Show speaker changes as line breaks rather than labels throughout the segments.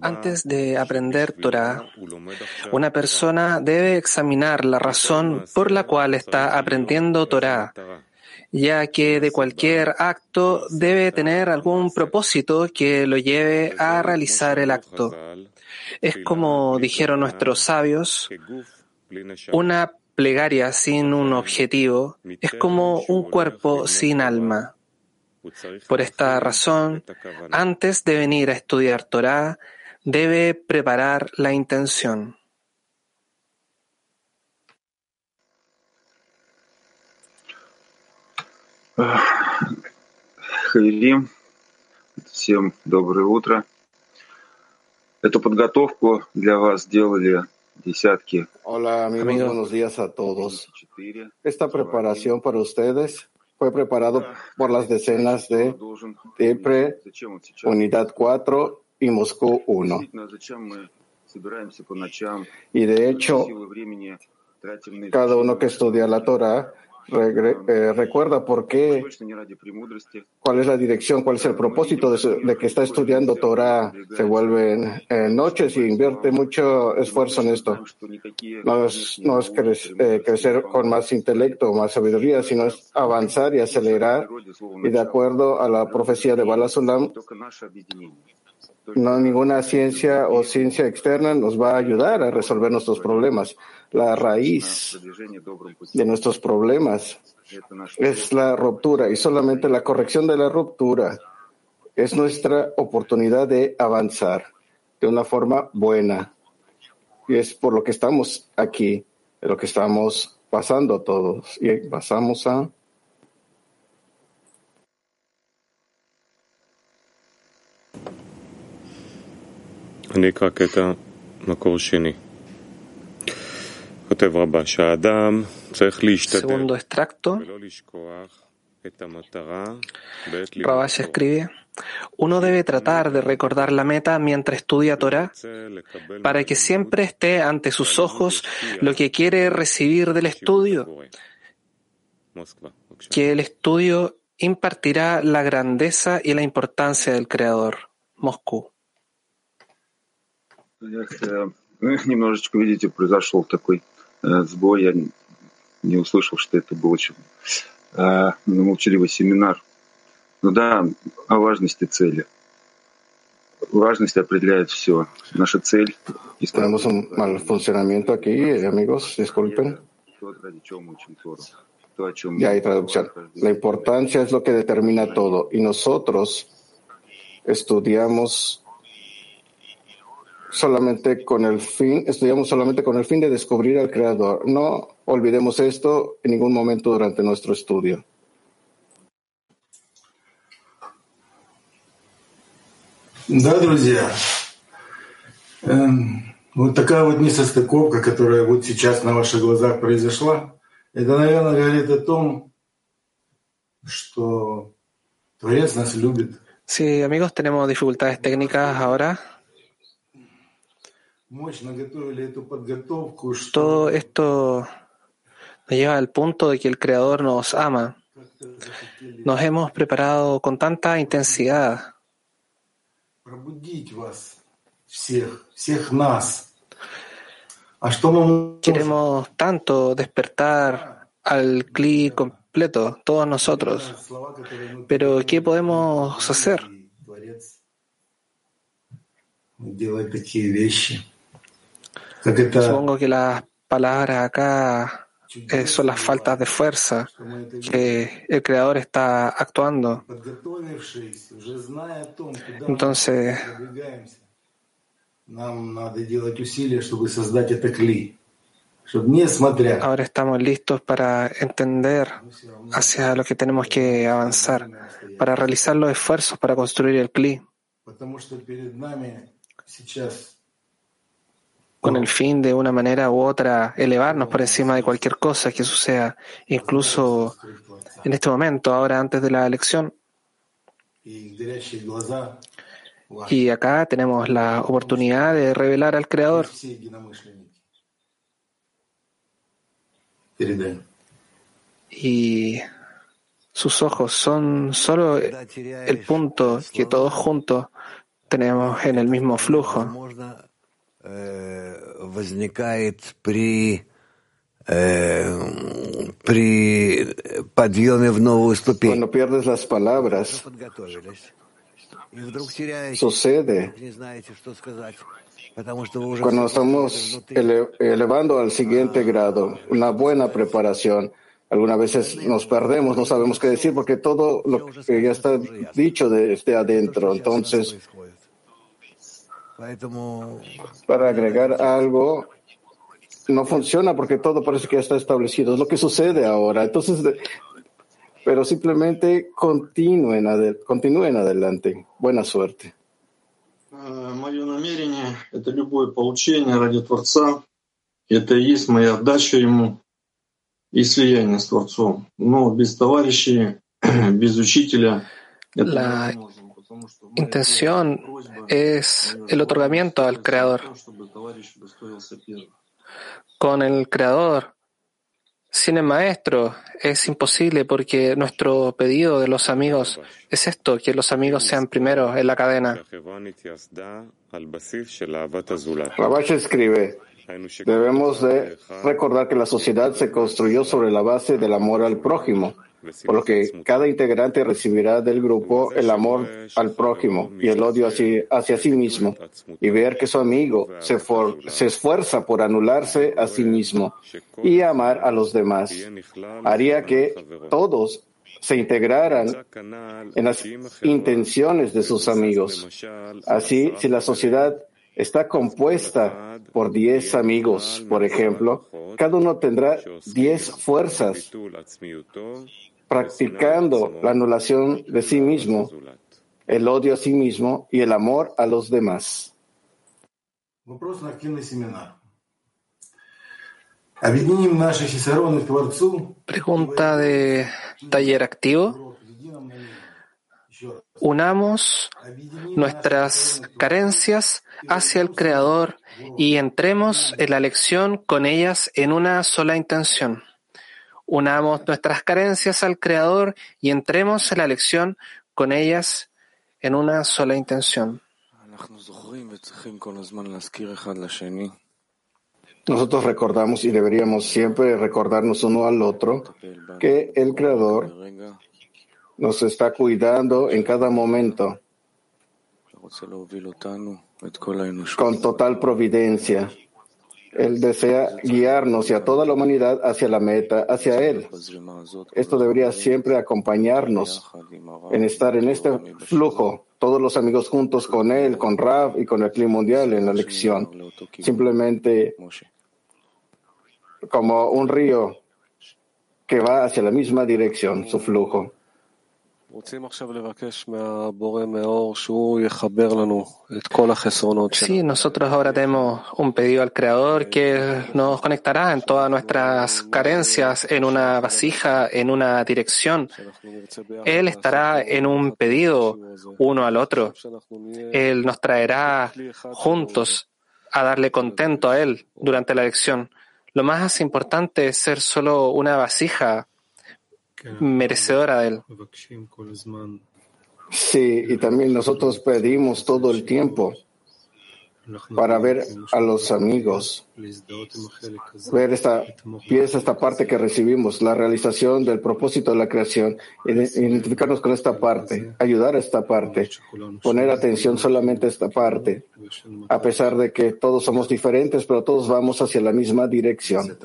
Antes de aprender Torah, una persona debe examinar la razón por la cual está aprendiendo Torah, ya que de cualquier acto debe tener algún propósito que lo lleve a realizar el acto. Es como dijeron nuestros sabios, una plegaria sin un objetivo es como un cuerpo sin alma. Por esta razón, antes de venir a estudiar Torah, debe preparar la intención.
Хаилим, всем доброе утро. Эту подготовку для вас делали десятки.
Hola amigos, buenos días a todos. Esta preparación para ustedes fue preparado por las decenas de Depre, Unidad 4 y Moscú 1. Y de hecho, cada uno que estudia la Torah eh, recuerda por qué, cuál es la dirección, cuál es el propósito de, que está estudiando Torah. Se vuelven eh, noches y invierte mucho esfuerzo en esto. No es, no es eh, crecer con más intelecto, más sabiduría, sino es avanzar y acelerar. Y de acuerdo a la profecía de Balasulam, no ninguna ciencia o ciencia externa nos va a ayudar a resolver nuestros problemas. La raíz de nuestros problemas es la ruptura y solamente la corrección de la ruptura es nuestra oportunidad de avanzar de una forma buena. Y es por lo que estamos aquí, de lo que estamos pasando todos. Y pasamos a
Segundo extracto. Rabash escribe, uno debe tratar de recordar la meta mientras estudia Torah para que siempre esté ante sus ojos lo que quiere recibir del estudio, que el estudio impartirá la grandeza y la importancia del Creador. Moscú.
Немножечко, видите, произошел такой сбой. Я не услышал, что это был очень молчаливый семинар. Ну да, о важности цели. Важность определяет все. Наша цель...
Tenemos un mal funcionamiento aquí, amigos, disculpen. Ya hay traducción. La importancia es lo que determina todo. Y nosotros estudiamos solamente con el fin, estudiamos solamente con el fin de descubrir al Creador. No olvidemos esto en ningún momento durante nuestro estudio.
Да, друзья, вот такая вот несостыковка, которая вот сейчас на ваших глазах произошла, это, наверное, говорит о том, что Творец нас любит.
Sí, amigos, tenemos dificultades técnicas ahora. Todo esto nos lleva al punto de que el Creador nos ama. Nos hemos preparado con tanta intensidad. Queremos tanto despertar al CLI completo, todos nosotros. Pero ¿qué podemos hacer? Supongo que las palabras acá eh, son las faltas de fuerza que el creador está actuando. Entonces, ahora estamos listos para entender hacia lo que tenemos que avanzar, para realizar los esfuerzos para construir el CLI con el fin de una manera u otra elevarnos por encima de cualquier cosa que suceda, incluso en este momento, ahora antes de la elección. Y acá tenemos la oportunidad de revelar al Creador. Y sus ojos son solo el punto que todos juntos tenemos en el mismo flujo.
Cuando pierdes las palabras, sucede. Cuando estamos elevando al siguiente grado, una buena preparación. Algunas veces nos perdemos, no sabemos qué decir porque todo lo que ya está dicho desde adentro. Entonces, para agregar algo, no funciona porque todo parece que ya está establecido. Es lo que sucede ahora. Entonces, pero simplemente continúen, continúen adelante. Buena suerte.
Мое намерение — это любое поучение ради Творца. Это и есть моя отдача Ему и слияние с Творцом. Но без товарищей, без учителя
La intención es el otorgamiento al Creador. Con el Creador, sin el Maestro, es imposible porque nuestro pedido de los amigos es esto, que los amigos sean primeros en la cadena.
Rabash escribe, debemos de recordar que la sociedad se construyó sobre la base del amor al prójimo por lo que cada integrante recibirá del grupo el amor al prójimo y el odio hacia, hacia sí mismo, y ver que su amigo se, se esfuerza por anularse a sí mismo y amar a los demás, haría que todos se integraran en las intenciones de sus amigos. Así, si la sociedad está compuesta por diez amigos, por ejemplo, cada uno tendrá diez fuerzas practicando la anulación de sí mismo, el odio a sí mismo y el amor a los demás.
Pregunta de taller activo. Unamos nuestras carencias hacia el Creador y entremos en la lección con ellas en una sola intención. Unamos nuestras carencias al Creador y entremos en la lección con ellas en una sola intención.
Nosotros recordamos y deberíamos siempre recordarnos uno al otro que el Creador nos está cuidando en cada momento. Con total providencia él desea guiarnos y a toda la humanidad hacia la meta, hacia Él. Esto debería siempre acompañarnos en estar en este flujo, todos los amigos juntos con Él, con Rav y con el clima mundial en la lección. Simplemente como un río que va hacia la misma dirección, su flujo.
Sí, nosotros ahora tenemos un pedido al Creador que nos conectará en todas nuestras carencias en una vasija, en una dirección. Él estará en un pedido uno al otro. Él nos traerá juntos a darle contento a Él durante la lección. Lo más importante es ser solo una vasija merecedora de él.
Sí, y también nosotros pedimos todo el tiempo para ver a los amigos, ver esta pieza, esta parte que recibimos, la realización del propósito de la creación, identificarnos con esta parte, ayudar a esta parte, poner atención solamente a esta parte, a pesar de que todos somos diferentes, pero todos vamos hacia la misma dirección.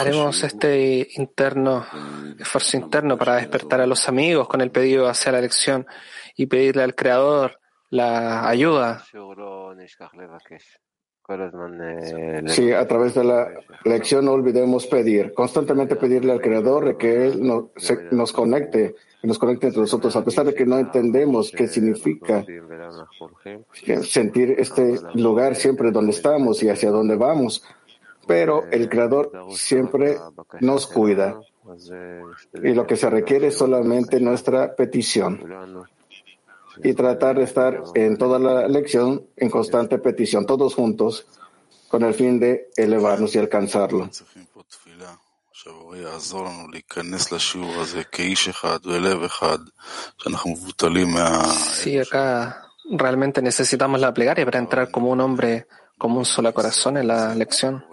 Haremos este interno, esfuerzo interno para despertar a los amigos con el pedido hacia la lección y pedirle al Creador la ayuda.
Sí, a través de la lección no olvidemos pedir, constantemente pedirle al Creador que Él nos conecte que nos conecte entre nosotros, a pesar de que no entendemos qué significa sentir este lugar siempre donde estamos y hacia dónde vamos. Pero el Creador siempre nos cuida. Y lo que se requiere es solamente nuestra petición. Y tratar de estar en toda la lección en constante petición, todos juntos, con el fin de elevarnos y alcanzarlo.
Sí, acá realmente necesitamos la plegaria para entrar como un hombre, como un solo corazón en la lección.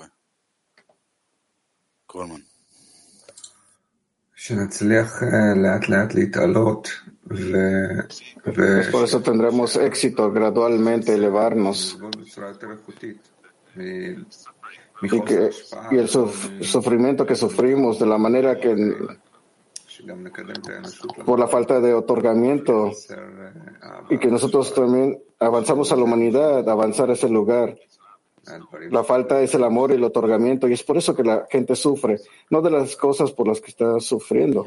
Por eso tendremos éxito gradualmente elevarnos y, que, y el sufrimiento que sufrimos de la manera que por la falta de otorgamiento y que nosotros también avanzamos a la humanidad, avanzar a ese lugar. La falta es el amor y el otorgamiento y es por eso que la gente sufre, no de las cosas por las que está sufriendo.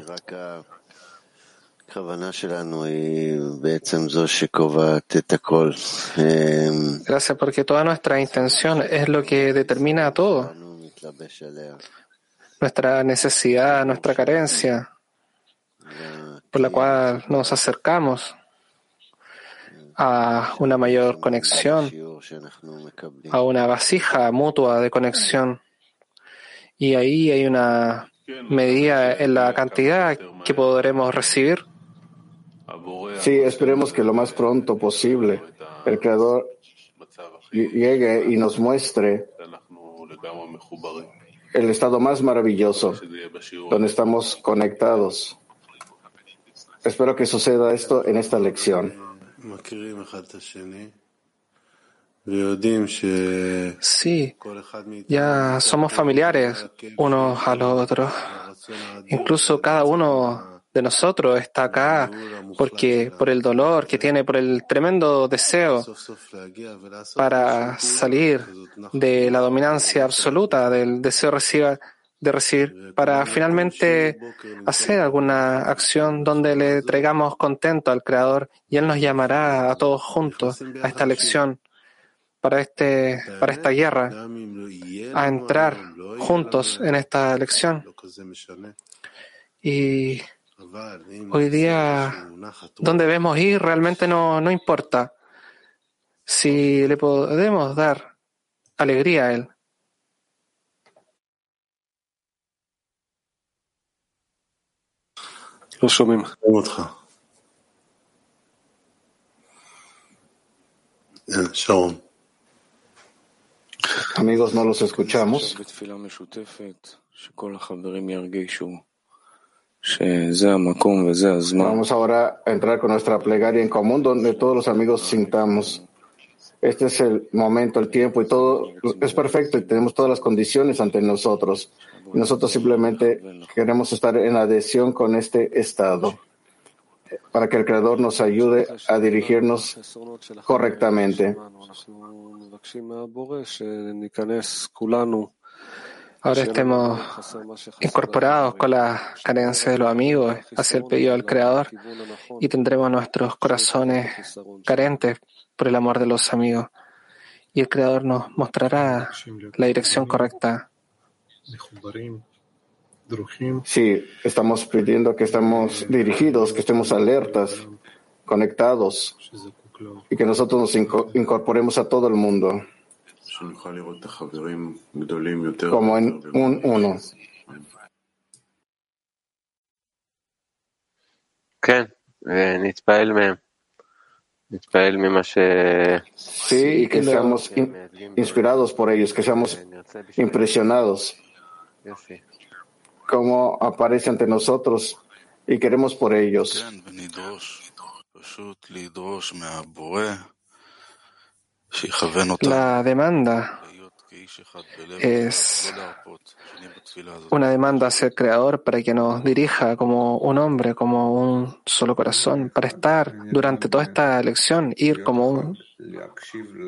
Gracias, porque toda nuestra intención es lo que determina todo. Nuestra necesidad, nuestra carencia, por la cual nos acercamos a una mayor conexión, a una vasija mutua de conexión. Y ahí hay una medida en la cantidad que podremos recibir.
Sí, esperemos que lo más pronto posible el Creador llegue y nos muestre el estado más maravilloso, donde estamos conectados. Espero que suceda esto en esta lección.
Sí, ya somos familiares unos a los otros. Incluso cada uno de nosotros está acá porque por el dolor que tiene, por el tremendo deseo para salir de la dominancia absoluta, del deseo de recibir, para finalmente hacer alguna acción donde le traigamos contento al Creador y Él nos llamará a todos juntos a esta lección, para, este, para esta guerra, a entrar juntos en esta lección. Y Hoy día, donde debemos ir realmente no, no importa. Si le podemos dar alegría a Él.
Amigos, no los escuchamos. Vamos ahora a entrar con nuestra plegaria en común, donde todos los amigos sintamos. Este es el momento, el tiempo y todo es perfecto y tenemos todas las condiciones ante nosotros. Nosotros simplemente queremos estar en adhesión con este estado para que el Creador nos ayude a dirigirnos correctamente.
Ahora estemos incorporados con la carencia de los amigos hacia el pedido del Creador y tendremos nuestros corazones carentes por el amor de los amigos. Y el Creador nos mostrará la dirección correcta.
Sí, estamos pidiendo que estemos dirigidos, que estemos alertas, conectados y que nosotros nos incorporemos a todo el mundo como en un uno. Sí, y que seamos inspirados por ellos, que seamos impresionados. Como aparece ante nosotros y queremos por ellos.
La demanda es una demanda hacia el Creador para que nos dirija como un hombre, como un solo corazón, para estar durante toda esta lección, ir como un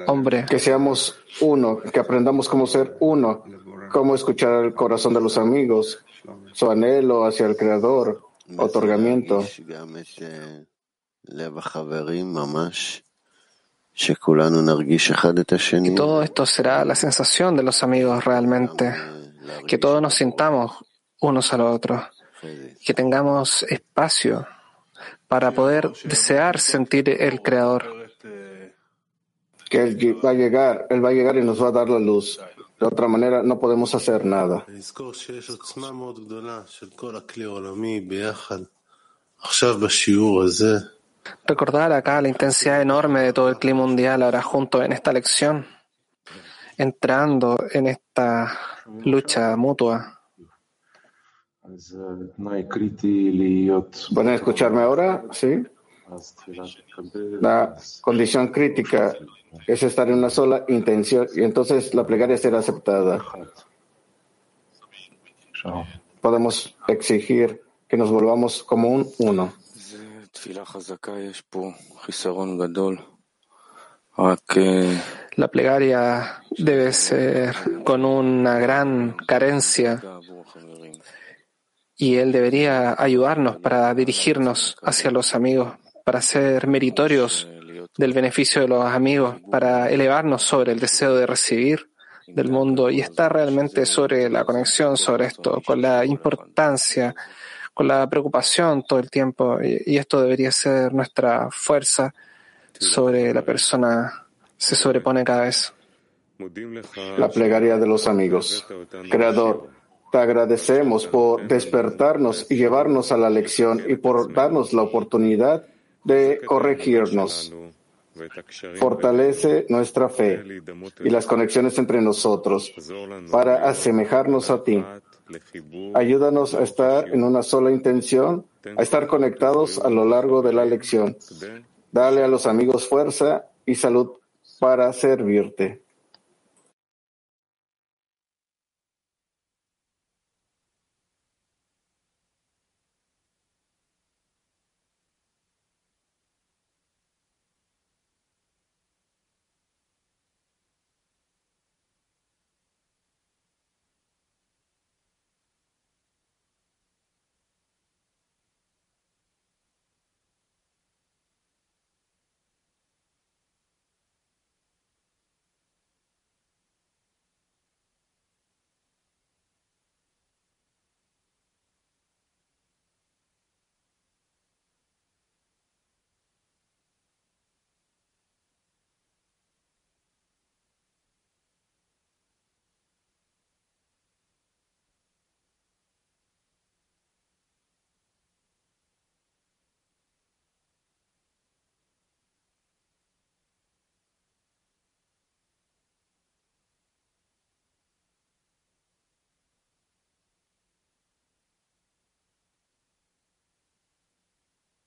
hombre.
Que seamos uno, que aprendamos cómo ser uno, cómo escuchar el corazón de los amigos, su anhelo hacia el Creador, otorgamiento.
Y todo esto será la sensación de los amigos realmente, que todos nos sintamos unos a los otros, que tengamos espacio para poder desear sentir el Creador.
que Él va a llegar, Él va a llegar y nos va a dar la luz. De otra manera, no podemos hacer nada.
Recordar acá la intensidad enorme de todo el clima mundial ahora junto en esta lección, entrando en esta lucha mutua.
¿Pueden escucharme ahora? Sí. La condición crítica es estar en una sola intención y entonces la plegaria será aceptada. Podemos exigir que nos volvamos como un uno.
La plegaria debe ser con una gran carencia y Él debería ayudarnos para dirigirnos hacia los amigos, para ser meritorios del beneficio de los amigos, para elevarnos sobre el deseo de recibir del mundo. Y estar realmente sobre la conexión sobre esto, con la importancia, con la preocupación todo el tiempo. Y, esto debería ser nuestra fuerza sobre la persona, se sobrepone cada vez.
La plegaria de los amigos. Creador, te agradecemos por despertarnos y llevarnos a la lección y por darnos la oportunidad de corregirnos. Fortalece nuestra fe y las conexiones entre nosotros para asemejarnos a ti. Ayúdanos a estar en una sola intención, a estar conectados a lo largo de la lección. Dale a los amigos fuerza y salud para servirte.